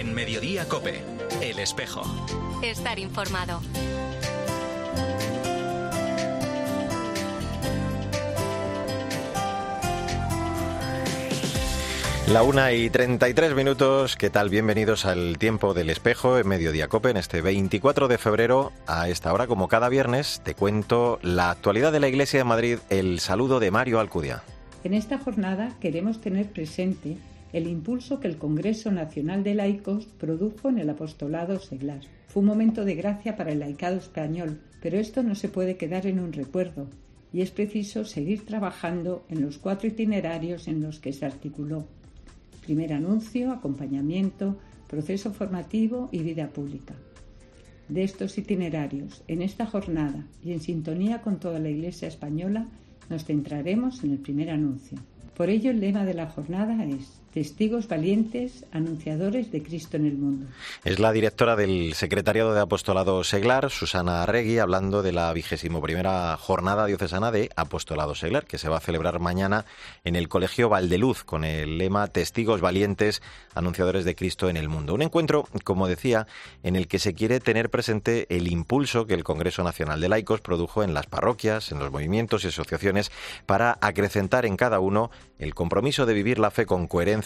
En Mediodía Cope, El Espejo. Estar informado. La una y 33 minutos, ¿qué tal? Bienvenidos al tiempo del espejo en Mediodía Cope en este 24 de febrero. A esta hora, como cada viernes, te cuento la actualidad de la Iglesia de Madrid, el saludo de Mario Alcudia. En esta jornada queremos tener presente el impulso que el Congreso Nacional de Laicos produjo en el apostolado seglar. Fue un momento de gracia para el laicado español, pero esto no se puede quedar en un recuerdo y es preciso seguir trabajando en los cuatro itinerarios en los que se articuló primer anuncio, acompañamiento, proceso formativo y vida pública. De estos itinerarios, en esta jornada y en sintonía con toda la Iglesia española, nos centraremos en el primer anuncio. Por ello, el lema de la jornada es testigos valientes, anunciadores de Cristo en el mundo. Es la directora del Secretariado de Apostolado Seglar, Susana Arregui, hablando de la vigésimo primera jornada diocesana de Apostolado Seglar, que se va a celebrar mañana en el Colegio Valdeluz, con el lema Testigos valientes, anunciadores de Cristo en el mundo. Un encuentro, como decía, en el que se quiere tener presente el impulso que el Congreso Nacional de Laicos produjo en las parroquias, en los movimientos y asociaciones, para acrecentar en cada uno el compromiso de vivir la fe con coherencia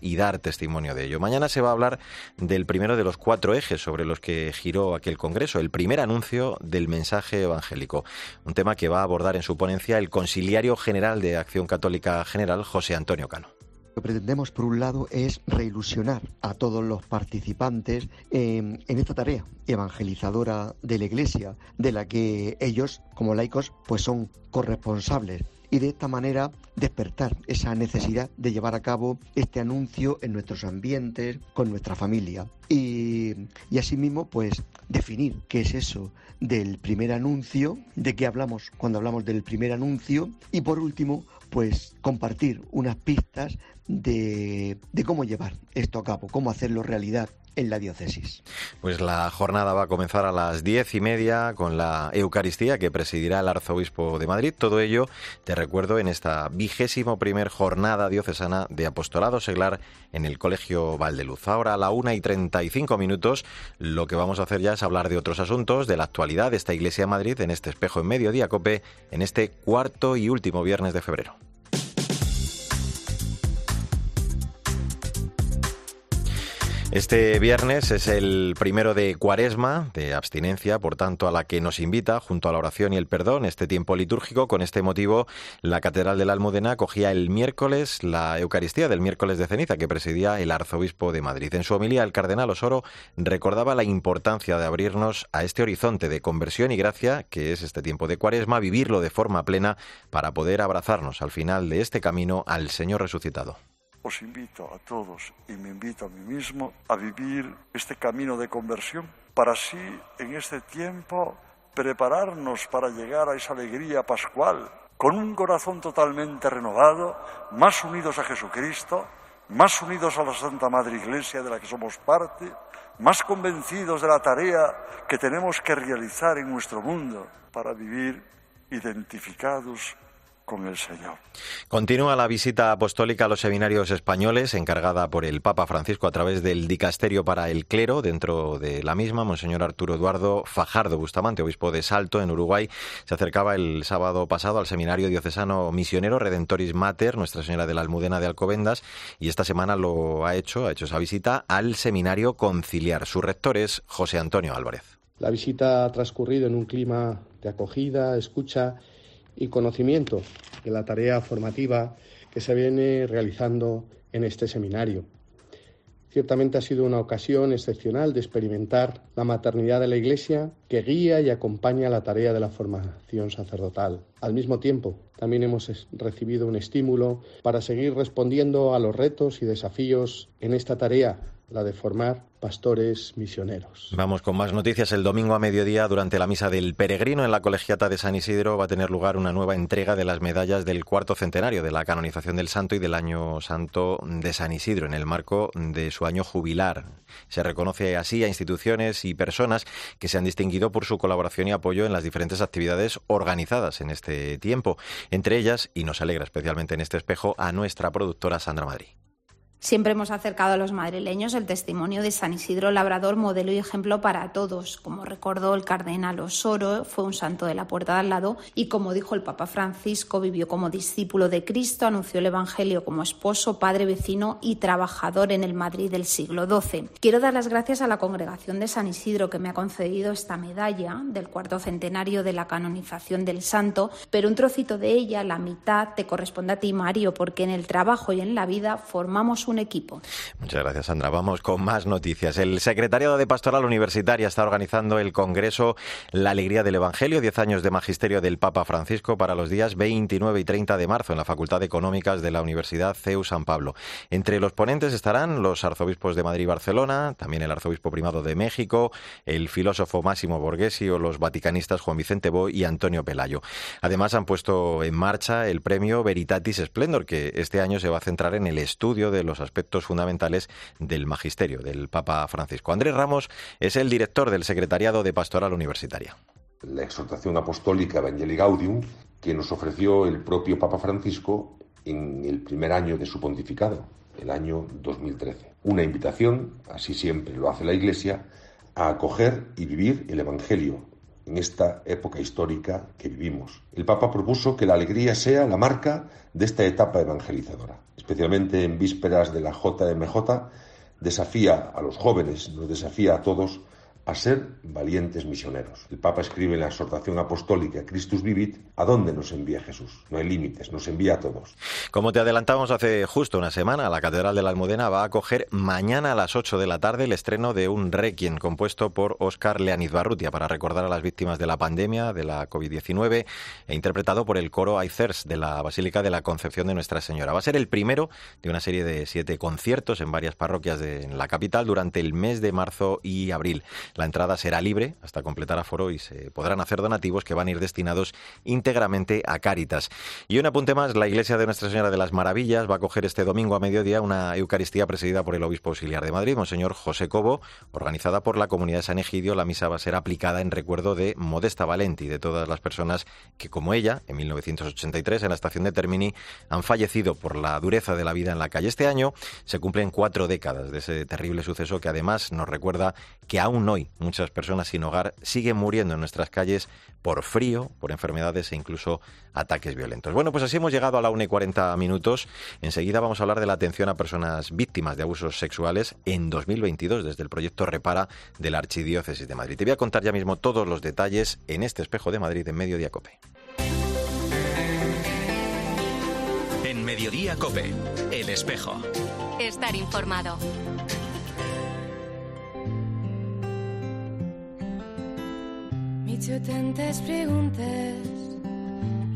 y dar testimonio de ello. Mañana se va a hablar del primero de los cuatro ejes sobre los que giró aquel Congreso, el primer anuncio del mensaje evangélico, un tema que va a abordar en su ponencia el Conciliario General de Acción Católica General, José Antonio Cano. Lo que pretendemos, por un lado, es reilusionar a todos los participantes en, en, esta tarea evangelizadora de la Iglesia, de la que ellos, como laicos, pues son corresponsables y de esta manera despertar esa necesidad de llevar a cabo este anuncio en nuestros ambientes, con nuestra familia. Y, y asimismo, pues definir qué es eso del primer anuncio, de qué hablamos cuando hablamos del primer anuncio y por último, pues compartir unas pistas de, de cómo llevar esto a cabo, cómo hacerlo realidad en la diócesis. Pues la jornada va a comenzar a las diez y media con la Eucaristía que presidirá el Arzobispo de Madrid. Todo ello, te recuerdo, en esta vigésimo primer jornada diocesana de apostolado seglar en el Colegio Valdeluz. Ahora a la una y treinta y cinco minutos, lo que vamos a hacer ya es hablar de otros asuntos, de la actualidad de esta Iglesia de Madrid en este espejo en mediodía cope, en este cuarto y último viernes de febrero. Este viernes es el primero de cuaresma, de abstinencia, por tanto, a la que nos invita, junto a la oración y el perdón, este tiempo litúrgico. Con este motivo, la Catedral de la Almudena acogía el miércoles la Eucaristía del miércoles de ceniza que presidía el arzobispo de Madrid. En su homilía, el cardenal Osoro recordaba la importancia de abrirnos a este horizonte de conversión y gracia, que es este tiempo de cuaresma, vivirlo de forma plena para poder abrazarnos al final de este camino al Señor resucitado os invito a todos y me invito a mí mismo a vivir este camino de conversión para así en este tiempo prepararnos para llegar a esa alegría pascual con un corazón totalmente renovado, más unidos a Jesucristo, más unidos a la Santa Madre Iglesia de la que somos parte, más convencidos de la tarea que tenemos que realizar en nuestro mundo para vivir identificados con el Señor. Continúa la visita apostólica a los seminarios españoles encargada por el Papa Francisco a través del Dicasterio para el Clero. Dentro de la misma, Monseñor Arturo Eduardo Fajardo Bustamante, obispo de Salto, en Uruguay, se acercaba el sábado pasado al Seminario Diocesano Misionero Redentoris Mater, Nuestra Señora de la Almudena de Alcobendas, y esta semana lo ha hecho, ha hecho esa visita al Seminario Conciliar. Su rector es José Antonio Álvarez. La visita ha transcurrido en un clima de acogida, escucha y conocimiento de la tarea formativa que se viene realizando en este seminario. Ciertamente ha sido una ocasión excepcional de experimentar la maternidad de la Iglesia que guía y acompaña la tarea de la formación sacerdotal. Al mismo tiempo, también hemos recibido un estímulo para seguir respondiendo a los retos y desafíos en esta tarea la de formar pastores misioneros. Vamos con más noticias. El domingo a mediodía, durante la misa del peregrino en la colegiata de San Isidro, va a tener lugar una nueva entrega de las medallas del cuarto centenario de la canonización del santo y del año santo de San Isidro, en el marco de su año jubilar. Se reconoce así a instituciones y personas que se han distinguido por su colaboración y apoyo en las diferentes actividades organizadas en este tiempo. Entre ellas, y nos alegra especialmente en este espejo, a nuestra productora Sandra Madrid. Siempre hemos acercado a los madrileños el testimonio de San Isidro Labrador, modelo y ejemplo para todos. Como recordó el cardenal Osoro, fue un santo de la puerta de al lado y como dijo el Papa Francisco, vivió como discípulo de Cristo, anunció el Evangelio como esposo, padre, vecino y trabajador en el Madrid del siglo XII. Quiero dar las gracias a la congregación de San Isidro que me ha concedido esta medalla del cuarto centenario de la canonización del santo, pero un trocito de ella, la mitad, te corresponde a ti, Mario, porque en el trabajo y en la vida formamos un equipo. Muchas gracias, Sandra. Vamos con más noticias. El secretariado de Pastoral Universitaria está organizando el Congreso La Alegría del Evangelio, 10 años de magisterio del Papa Francisco para los días 29 y 30 de marzo en la Facultad de Económicas de la Universidad CEU San Pablo. Entre los ponentes estarán los arzobispos de Madrid y Barcelona, también el arzobispo primado de México, el filósofo Máximo Borghesi o los vaticanistas Juan Vicente Boy y Antonio Pelayo. Además, han puesto en marcha el premio Veritatis Splendor, que este año se va a centrar en el estudio de los aspectos fundamentales del magisterio del Papa Francisco. Andrés Ramos es el director del Secretariado de Pastoral Universitaria. La exhortación apostólica Evangelii Gaudium que nos ofreció el propio Papa Francisco en el primer año de su pontificado, el año 2013. Una invitación, así siempre lo hace la Iglesia, a acoger y vivir el Evangelio en esta época histórica que vivimos. El Papa propuso que la alegría sea la marca de esta etapa evangelizadora especialmente en vísperas de la JMJ, desafía a los jóvenes, nos desafía a todos a ser valientes misioneros. El Papa escribe en la exhortación apostólica Christus Vivit, ¿a dónde nos envía Jesús? No hay límites, nos envía a todos. Como te adelantamos hace justo una semana, la Catedral de la Almudena va a acoger mañana a las 8 de la tarde el estreno de un requiem compuesto por Óscar Leaniz Barrutia para recordar a las víctimas de la pandemia, de la COVID-19 e interpretado por el coro Aicers de la Basílica de la Concepción de Nuestra Señora. Va a ser el primero de una serie de siete conciertos en varias parroquias de la capital durante el mes de marzo y abril. La entrada será libre hasta completar aforo y se podrán hacer donativos que van a ir destinados íntegramente a Cáritas. Y un apunte más, la Iglesia de Nuestra Señora de las Maravillas va a coger este domingo a mediodía una Eucaristía presidida por el Obispo Auxiliar de Madrid, Monseñor José Cobo, organizada por la Comunidad de San Egidio. La misa va a ser aplicada en recuerdo de Modesta Valenti y de todas las personas que, como ella, en 1983, en la estación de Termini, han fallecido por la dureza de la vida en la calle. Este año se cumplen cuatro décadas de ese terrible suceso que además nos recuerda que aún hoy muchas personas sin hogar siguen muriendo en nuestras calles por frío, por enfermedades e incluso ataques violentos. Bueno, pues así hemos llegado a la 1 y 40 minutos. Enseguida vamos a hablar de la atención a personas víctimas de abusos sexuales en 2022 desde el proyecto Repara de la Archidiócesis de Madrid. Te voy a contar ya mismo todos los detalles en este espejo de Madrid en Mediodía Cope. En Mediodía Cope, el espejo. Estar informado. Hecho tantas preguntas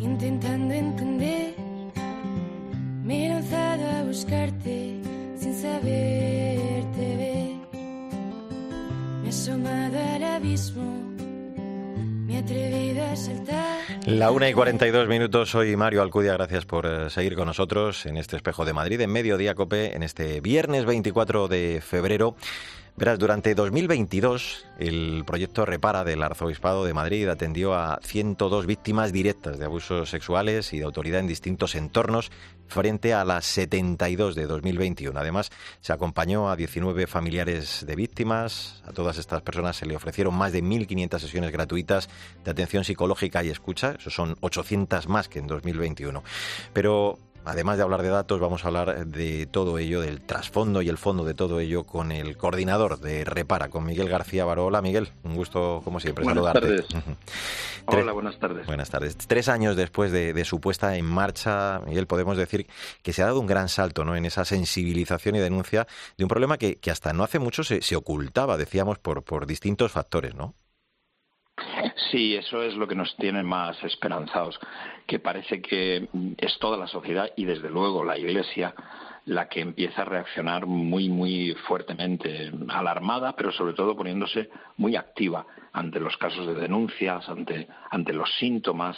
intentando entender. Me he lanzado a buscarte sin saberte ver. Me he asomado al abismo. Me he atrevido a saltar. La 1 y 42 minutos, soy Mario Alcudia, gracias por eh, seguir con nosotros en este espejo de Madrid, en Mediodía Cope, en este viernes 24 de febrero. Verás, durante 2022 el proyecto Repara del Arzobispado de Madrid atendió a 102 víctimas directas de abusos sexuales y de autoridad en distintos entornos frente a las 72 de 2021. Además, se acompañó a 19 familiares de víctimas. A todas estas personas se le ofrecieron más de 1.500 sesiones gratuitas de atención psicológica y escucha. Eso son 800 más que en 2021. Pero Además de hablar de datos, vamos a hablar de todo ello, del trasfondo y el fondo de todo ello con el coordinador de Repara, con Miguel García Baró. Hola Miguel, un gusto como siempre buenas saludarte. Tardes. Hola, buenas tardes. Buenas tardes. Tres años después de, su puesta en marcha, Miguel, podemos decir que se ha dado un gran salto ¿no? en esa sensibilización y denuncia de un problema que, hasta no hace mucho se, se ocultaba, decíamos, por, por distintos factores, ¿no? Sí, eso es lo que nos tiene más esperanzados, que parece que es toda la sociedad y desde luego la Iglesia la que empieza a reaccionar muy, muy fuertemente, alarmada, pero sobre todo poniéndose muy activa ante los casos de denuncias, ante, ante los síntomas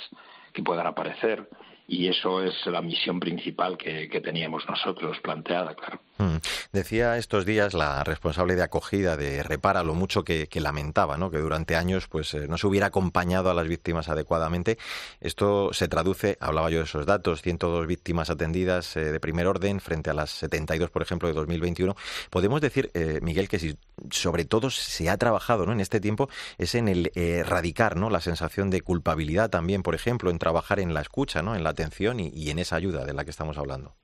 que puedan aparecer. Y eso es la misión principal que, que teníamos nosotros planteada, claro. Mm. Decía estos días la responsable de acogida de Repara lo mucho que, lamentaba, ¿no? que durante años pues eh, no se hubiera acompañado a las víctimas adecuadamente. Esto se traduce, hablaba yo de esos datos, 102 víctimas atendidas eh, de primer orden frente a las 72, por ejemplo, de 2021. Podemos decir, eh, Miguel, que si sobre todo se ha trabajado ¿no? en este tiempo es en el erradicar ¿no? la sensación de culpabilidad también, por ejemplo, en trabajar en la escucha, ¿no? en la atención y en esa ayuda de la que estamos hablando.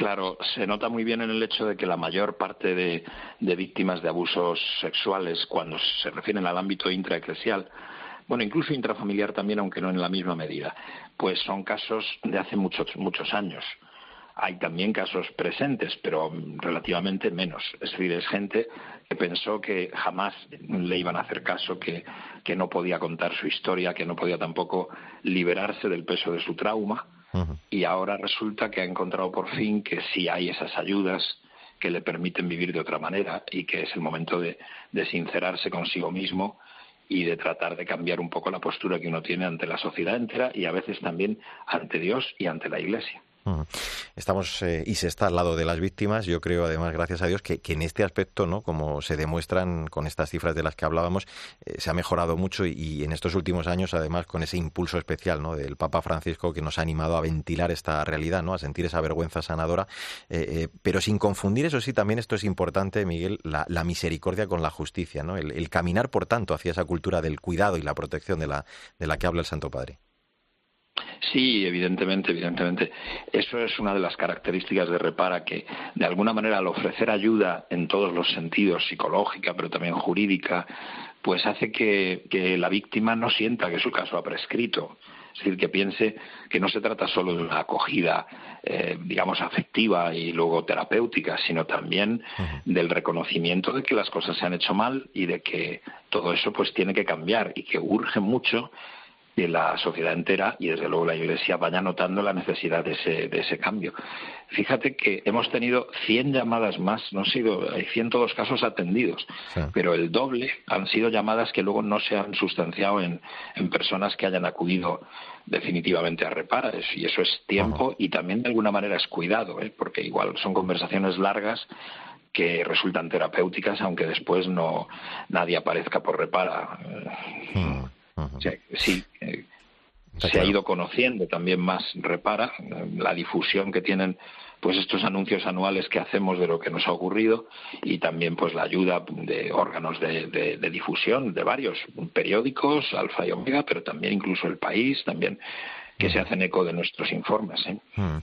Claro, se nota muy bien en el hecho de que la mayor parte de, víctimas de abusos sexuales, cuando se refieren al ámbito intraeclesial, bueno, incluso intrafamiliar también, aunque no en la misma medida, pues son casos de hace muchos, muchos años. Hay también casos presentes, pero relativamente menos. Es decir, es gente que pensó que jamás le iban a hacer caso, que, que no podía contar su historia, que no podía tampoco liberarse del peso de su trauma y ahora resulta que ha encontrado por fin que sí hay esas ayudas que le permiten vivir de otra manera y que es el momento de, de sincerarse consigo mismo y de tratar de cambiar un poco la postura que uno tiene ante la sociedad entera y a veces también ante Dios y ante la Iglesia. Estamos eh, y se está al lado de las víctimas. Yo creo, además, gracias a Dios, que, en este aspecto, ¿no? como se demuestran con estas cifras de las que hablábamos, eh, se ha mejorado mucho y, en estos últimos años, además, con ese impulso especial ¿no? del Papa Francisco que nos ha animado a ventilar esta realidad, ¿no? a sentir esa vergüenza sanadora, eh, pero sin confundir, eso sí, también esto es importante, Miguel, la, misericordia con la justicia, ¿no? el, el, caminar, por tanto, hacia esa cultura del cuidado y la protección de la, de la que habla el Santo Padre. Sí, evidentemente, evidentemente. Eso es una de las características de Repara, que de alguna manera al ofrecer ayuda en todos los sentidos, psicológica, pero también jurídica, pues hace que, la víctima no sienta que su caso ha prescrito. Es decir, que piense que no se trata solo de una acogida, eh, digamos, afectiva y luego terapéutica, sino también del reconocimiento de que las cosas se han hecho mal y de que todo eso pues tiene que cambiar y que urge mucho que la sociedad entera y desde luego la Iglesia vaya notando la necesidad de ese, de ese cambio. Fíjate que hemos tenido 100 llamadas más, no han sido, hay 102 casos atendidos, pero el doble han sido llamadas que luego no se han sustanciado en, en personas que hayan acudido definitivamente a reparar y eso es tiempo y también de alguna manera es cuidado, ¿eh? porque igual son conversaciones largas que resultan terapéuticas aunque después no nadie aparezca por repara. Hmm sí, eh, se ha ido conociendo también más repara la difusión que tienen pues estos anuncios anuales que hacemos de lo que nos ha ocurrido y también pues la ayuda de órganos de, de difusión de varios periódicos Alfa y Omega pero también incluso el país también que se hacen eco de nuestros informes. ¿eh? Mm.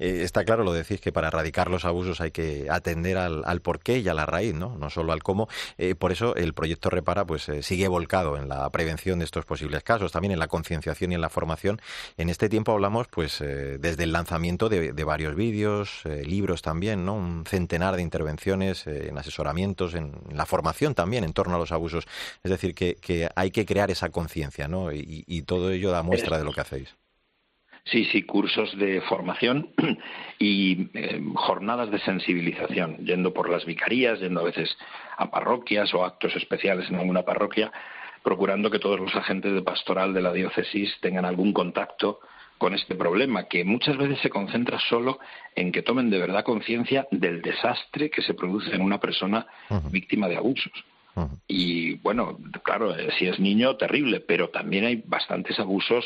Eh, está claro, lo decís, que para erradicar los abusos hay que atender al, al porqué y a la raíz, ¿no? no solo al cómo. Eh, por eso el proyecto Repara pues sigue volcado en la prevención de estos posibles casos, también en la concienciación y en la formación. En este tiempo hablamos pues desde el lanzamiento de, varios vídeos, libros también, ¿no? un centenar de intervenciones en asesoramientos, en, la formación también en torno a los abusos. Es decir, que, que hay que crear esa conciencia ¿no? y, y todo ello da muestra de lo que hacéis. Sí, sí, cursos de formación y eh, jornadas de sensibilización, yendo por las vicarías, yendo a veces a parroquias o actos especiales en alguna parroquia, procurando que todos los agentes de pastoral de la diócesis tengan algún contacto con este problema, que muchas veces se concentra solo en que tomen de verdad conciencia del desastre que se produce en una persona víctima de abusos. Y bueno, claro, eh, si es niño, terrible, pero también hay bastantes abusos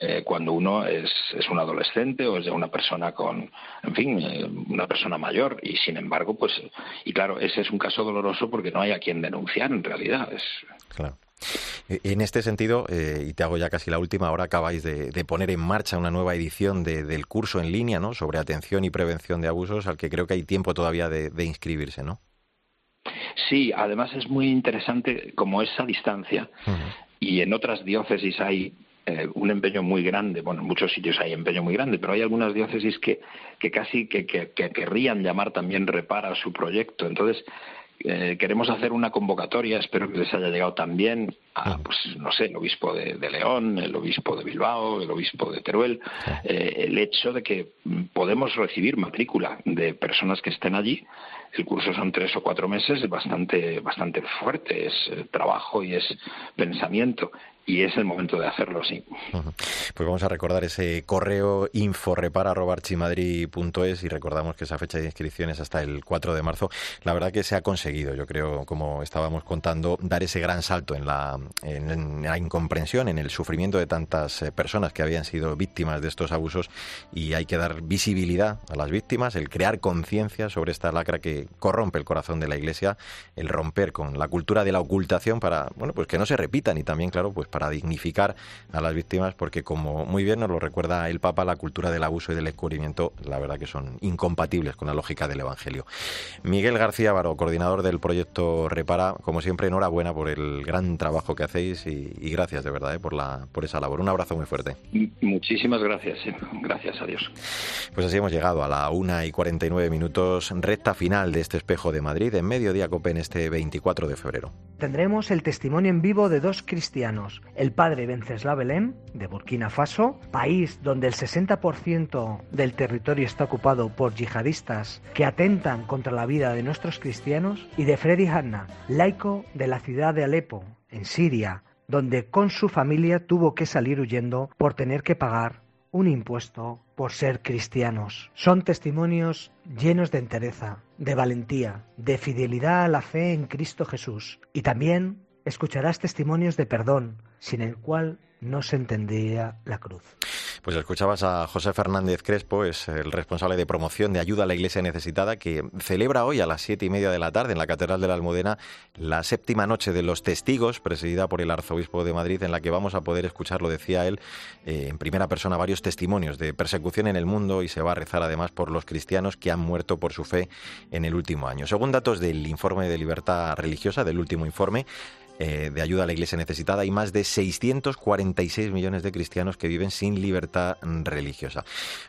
eh, cuando uno es, es, un adolescente o es ya una persona con, en fin, eh, una persona mayor y sin embargo, pues, y claro, ese es un caso doloroso porque no hay a quien denunciar en realidad. Es... Claro. E, en este sentido, eh, y te hago ya casi la última, ahora acabáis de, poner en marcha una nueva edición del curso en línea ¿no? sobre atención y prevención de abusos, al que creo que hay tiempo todavía de, inscribirse, ¿no? Sí, además es muy interesante como esa distancia. Y en otras diócesis hay eh, un empeño muy grande, bueno, en muchos sitios hay empeño muy grande, pero hay algunas diócesis que, que casi que, que, querrían llamar también repara su proyecto. Entonces, eh, queremos hacer una convocatoria, espero que les haya llegado también a, pues no sé, el obispo de, León, el obispo de Bilbao, el obispo de Teruel, eh, el hecho de que podemos recibir matrícula de personas que estén allí. El curso son tres o cuatro meses, es bastante, bastante fuerte, es trabajo y es pensamiento y es el momento de hacerlo, sí. Pues vamos a recordar ese correo inforepara.archimadrid.es y recordamos que esa fecha de inscripción es hasta el 4 de marzo. La verdad que se ha conseguido, yo creo, como estábamos contando, dar ese gran salto en la, en, la incomprensión, en el sufrimiento de tantas eh, personas que habían sido víctimas de estos abusos y hay que dar visibilidad a las víctimas, el crear conciencia sobre esta lacra que corrompe el corazón de la Iglesia, el romper con la cultura de la ocultación para, bueno, pues que no se repitan y también, claro, pues para dignificar a las víctimas, porque como muy bien nos lo recuerda el Papa, la cultura del abuso y del descubrimiento, la verdad que son incompatibles con la lógica del Evangelio. Miguel García Baro, coordinador del proyecto Repara, como siempre, enhorabuena por el gran trabajo que hacéis y, gracias de verdad eh, por, la, por esa labor. Un abrazo muy fuerte. Muchísimas gracias, gracias a Dios. Pues así hemos llegado a la una y 49 minutos, recta final de este espejo de Madrid en Mediodía Cope en este 24 de febrero. Tendremos el testimonio en vivo de dos cristianos, el padre Venceslao Belén, de Burkina Faso, país donde el 60% del territorio está ocupado por yihadistas que atentan contra la vida de nuestros cristianos, y de Freddy Hanna, laico de la ciudad de Alepo, en Siria, donde con su familia tuvo que salir huyendo por tener que pagar un impuesto por ser cristianos. Son testimonios llenos de entereza, de valentía, de fidelidad a la fe en Cristo Jesús y también escucharás testimonios de perdón, sin el cual no se entendía la cruz. Pues escuchabas a José Fernández Crespo, es el responsable de promoción de ayuda a la Iglesia necesitada, que celebra hoy a las siete y media de la tarde en la Catedral de la Almudena la séptima noche de los testigos, presidida por el Arzobispo de Madrid, en la que vamos a poder escuchar, lo decía él, eh, en primera persona varios testimonios de persecución en el mundo y se va a rezar además por los cristianos que han muerto por su fe en el último año. Según datos del informe de libertad religiosa, del último informe, eh, de ayuda a la Iglesia necesitada. Hay más de 646 millones de cristianos que viven sin libertad religiosa.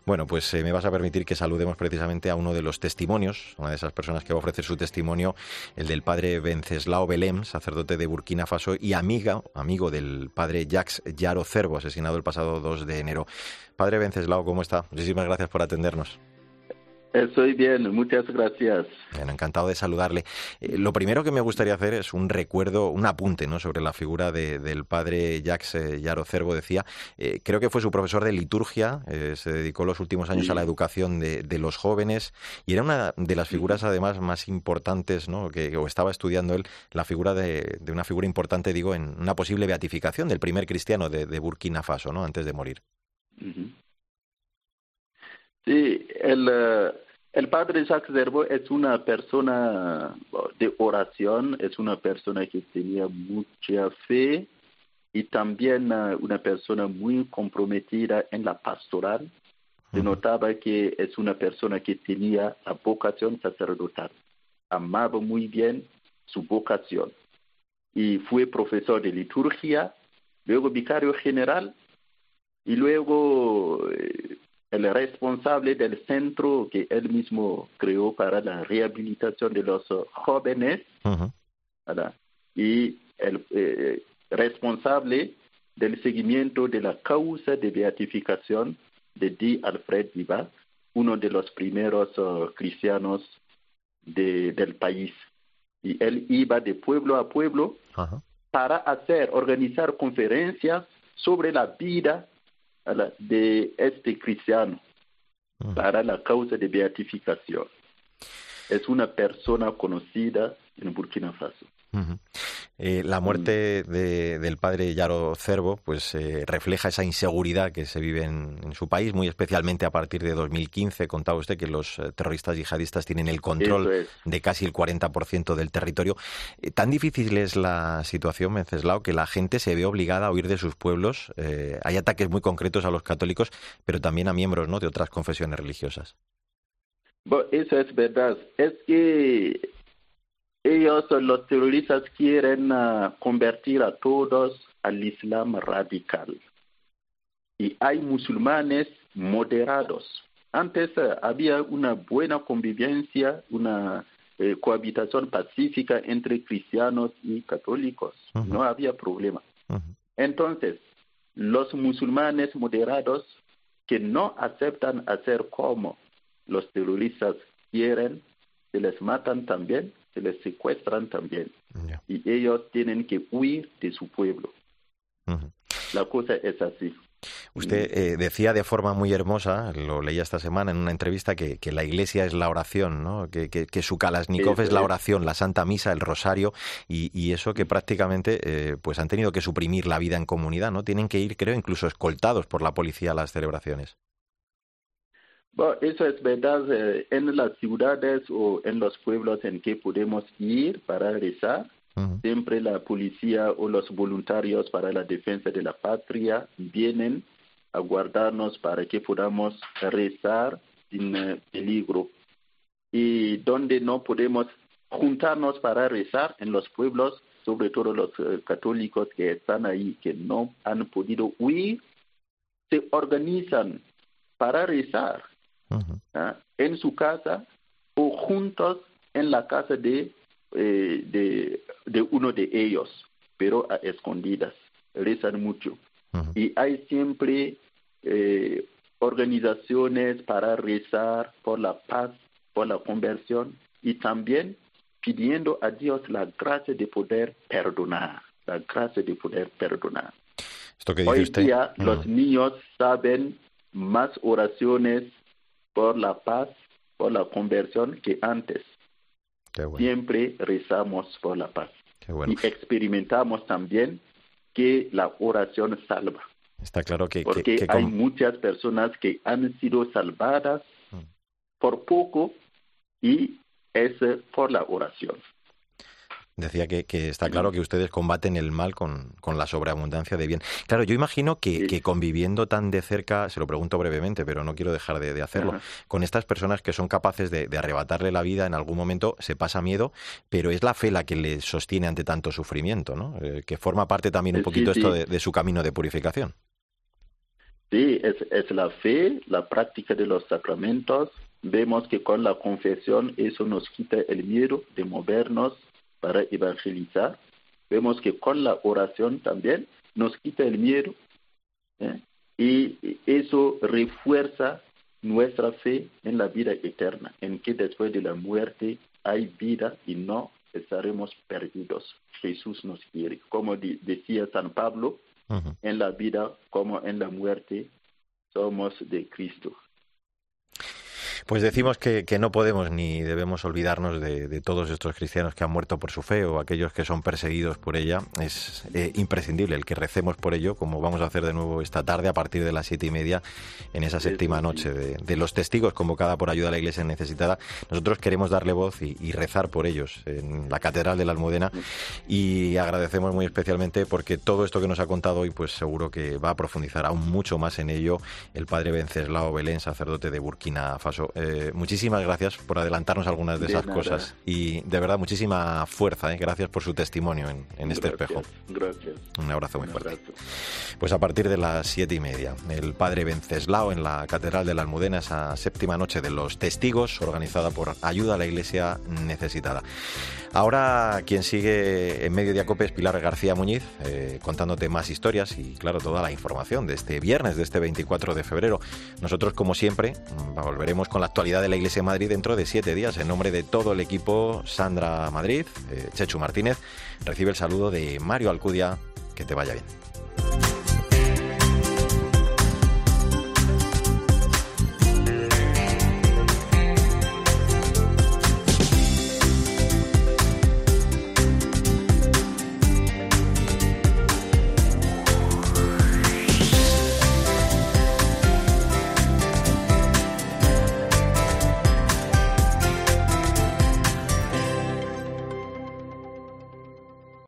Bueno, pues eh, me vas a permitir que saludemos precisamente a uno de los testimonios, una de esas personas que va a ofrecer su testimonio, el del padre Venceslao Belém, sacerdote de Burkina Faso y amiga, amigo del padre Jacques Yaro Cervo, asesinado el pasado 2 de enero. Padre Venceslao, ¿cómo está? Muchísimas gracias por atendernos. Estoy bien, muchas gracias. Bueno, encantado de saludarle. Eh, lo primero que me gustaría hacer es un recuerdo, un apunte ¿no? sobre la figura del padre Jacques eh, Yaro Cervo. Decía, eh, creo que fue su profesor de liturgia, se dedicó los últimos años a la educación de, los jóvenes y era una de las figuras además más importantes ¿no? que o estaba estudiando él, la figura de, una figura importante, digo, en una posible beatificación del primer cristiano de, Burkina Faso, ¿no? antes de morir. Sí, el, eh, el padre Jacques Zerbo es una persona de oración, es una persona que tenía mucha fe y también eh, una persona muy comprometida en la pastoral. Se notaba que es una persona que tenía la vocación sacerdotal, amaba muy bien su vocación y fue profesor de liturgia, luego vicario general y luego eh, el responsable del centro que él mismo creó para la rehabilitación de los jóvenes y el eh, responsable del seguimiento de la causa de beatificación de D. Alfred Viva, uno de los primeros uh, cristianos de, del país. Y él iba de pueblo a pueblo para hacer, organizar conferencias sobre la vida de este cristiano mm. para la causa de beatificación. Es una persona conocida en Burkina Faso. Eh, la muerte del padre Yaro Cervo pues eh, refleja esa inseguridad que se vive en, su país, muy especialmente a partir de 2015. Contaba usted que los eh, terroristas yihadistas tienen el control de casi el 40% del territorio. tan difícil es la situación, Menceslao, que la gente se ve obligada a huir de sus pueblos. hay ataques muy concretos a los católicos, pero también a miembros ¿no? de otras confesiones religiosas. eso es verdad. Es que ellos, los terroristas, quieren ah, convertir a todos al Islam radical. Y hay musulmanes moderados. Antes ah, había una buena convivencia, una eh, cohabitación pacífica entre cristianos y católicos. No había problema. Entonces, los musulmanes moderados que no aceptan hacer como los terroristas quieren, se les matan también, se les secuestran también. Y ellos tienen que huir de su pueblo. La cosa es así. Usted eh, decía de forma muy hermosa, lo leía esta semana en una entrevista, que, que la iglesia es la oración, ¿no? que, que, su Kalashnikov es la oración, la Santa Misa, el Rosario, y, y eso que prácticamente eh, pues han tenido que suprimir la vida en comunidad, ¿no? Tienen que ir, creo, incluso escoltados por la policía a las celebraciones. Bueno, eso es verdad eh, en las ciudades o en los pueblos en que podemos ir para rezar. Siempre la policía o los voluntarios para la defensa de la patria vienen a guardarnos para que podamos rezar sin eh, peligro. Y donde no podemos juntarnos para rezar en los pueblos, sobre todo los eh, católicos que están ahí, que no han podido huir, se organizan para rezar ¿ah? en su casa o juntos en la casa de, eh, de, de, uno de ellos, pero a escondidas. Rezan mucho. Y hay siempre eh, organizaciones para rezar por la paz, por la conversión y también pidiendo a Dios la gracia de poder perdonar, la gracia de poder perdonar. Hoy día los niños saben más oraciones por la paz, por la conversión que antes. Siempre rezamos por la paz. Y experimentamos también que la oración salva. Está claro que... Porque hay muchas personas que han sido salvadas mm. por poco y es por la oración. Decía que, está claro que ustedes combaten el mal con, la sobreabundancia de bien. Claro, yo imagino que, conviviendo tan de cerca, se lo pregunto brevemente, pero no quiero dejar de, hacerlo, con estas personas que son capaces de, arrebatarle la vida en algún momento, se pasa miedo, pero es la fe la que le sostiene ante tanto sufrimiento, ¿no? Eh, que forma parte también un poquito esto de, su camino de purificación. Sí, es, es la fe, la práctica de los sacramentos. Vemos que con la confesión eso nos quita el miedo de movernos para evangelizar. Vemos que con la oración también nos quita el miedo ¿eh? y eso refuerza nuestra fe en la vida eterna, en que después de la muerte hay vida y no estaremos perdidos. Jesús nos quiere. Como decía San Pablo, en la vida como en la muerte somos de Cristo. Pues decimos que, no podemos ni debemos olvidarnos de, todos estos cristianos que han muerto por su fe o aquellos que son perseguidos por ella. Es eh, imprescindible el que recemos por ello, como vamos a hacer de nuevo esta tarde a partir de las siete y media en esa séptima noche de, los testigos convocada por ayuda a la Iglesia necesitada. Nosotros queremos darle voz y, rezar por ellos en la Catedral de la Almudena y agradecemos muy especialmente porque todo esto que nos ha contado hoy, pues seguro que va a profundizar aún mucho más en ello el padre Venceslao Belén, sacerdote de Burkina Faso. Eh, muchísimas gracias por adelantarnos algunas de, esas cosas y de verdad muchísima fuerza. Eh, gracias por su testimonio en, este espejo. Gracias. Un abrazo muy fuerte. Pues a partir de las siete y media, el padre Venceslao en la Catedral de la Almudena, esa séptima noche de los testigos, organizada por Ayuda a la Iglesia Necesitada. Ahora quien sigue en medio de Acope es Pilar García Muñiz, eh, contándote más historias y claro, toda la información de este viernes, de este 24 de febrero. Nosotros, como siempre, mm, volveremos con la actualidad de la Iglesia de Madrid dentro de siete días. En nombre de todo el equipo, Sandra Madrid, eh, Chechu Martínez, recibe el saludo de Mario Alcudia. Que te vaya bien.